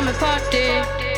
summer party.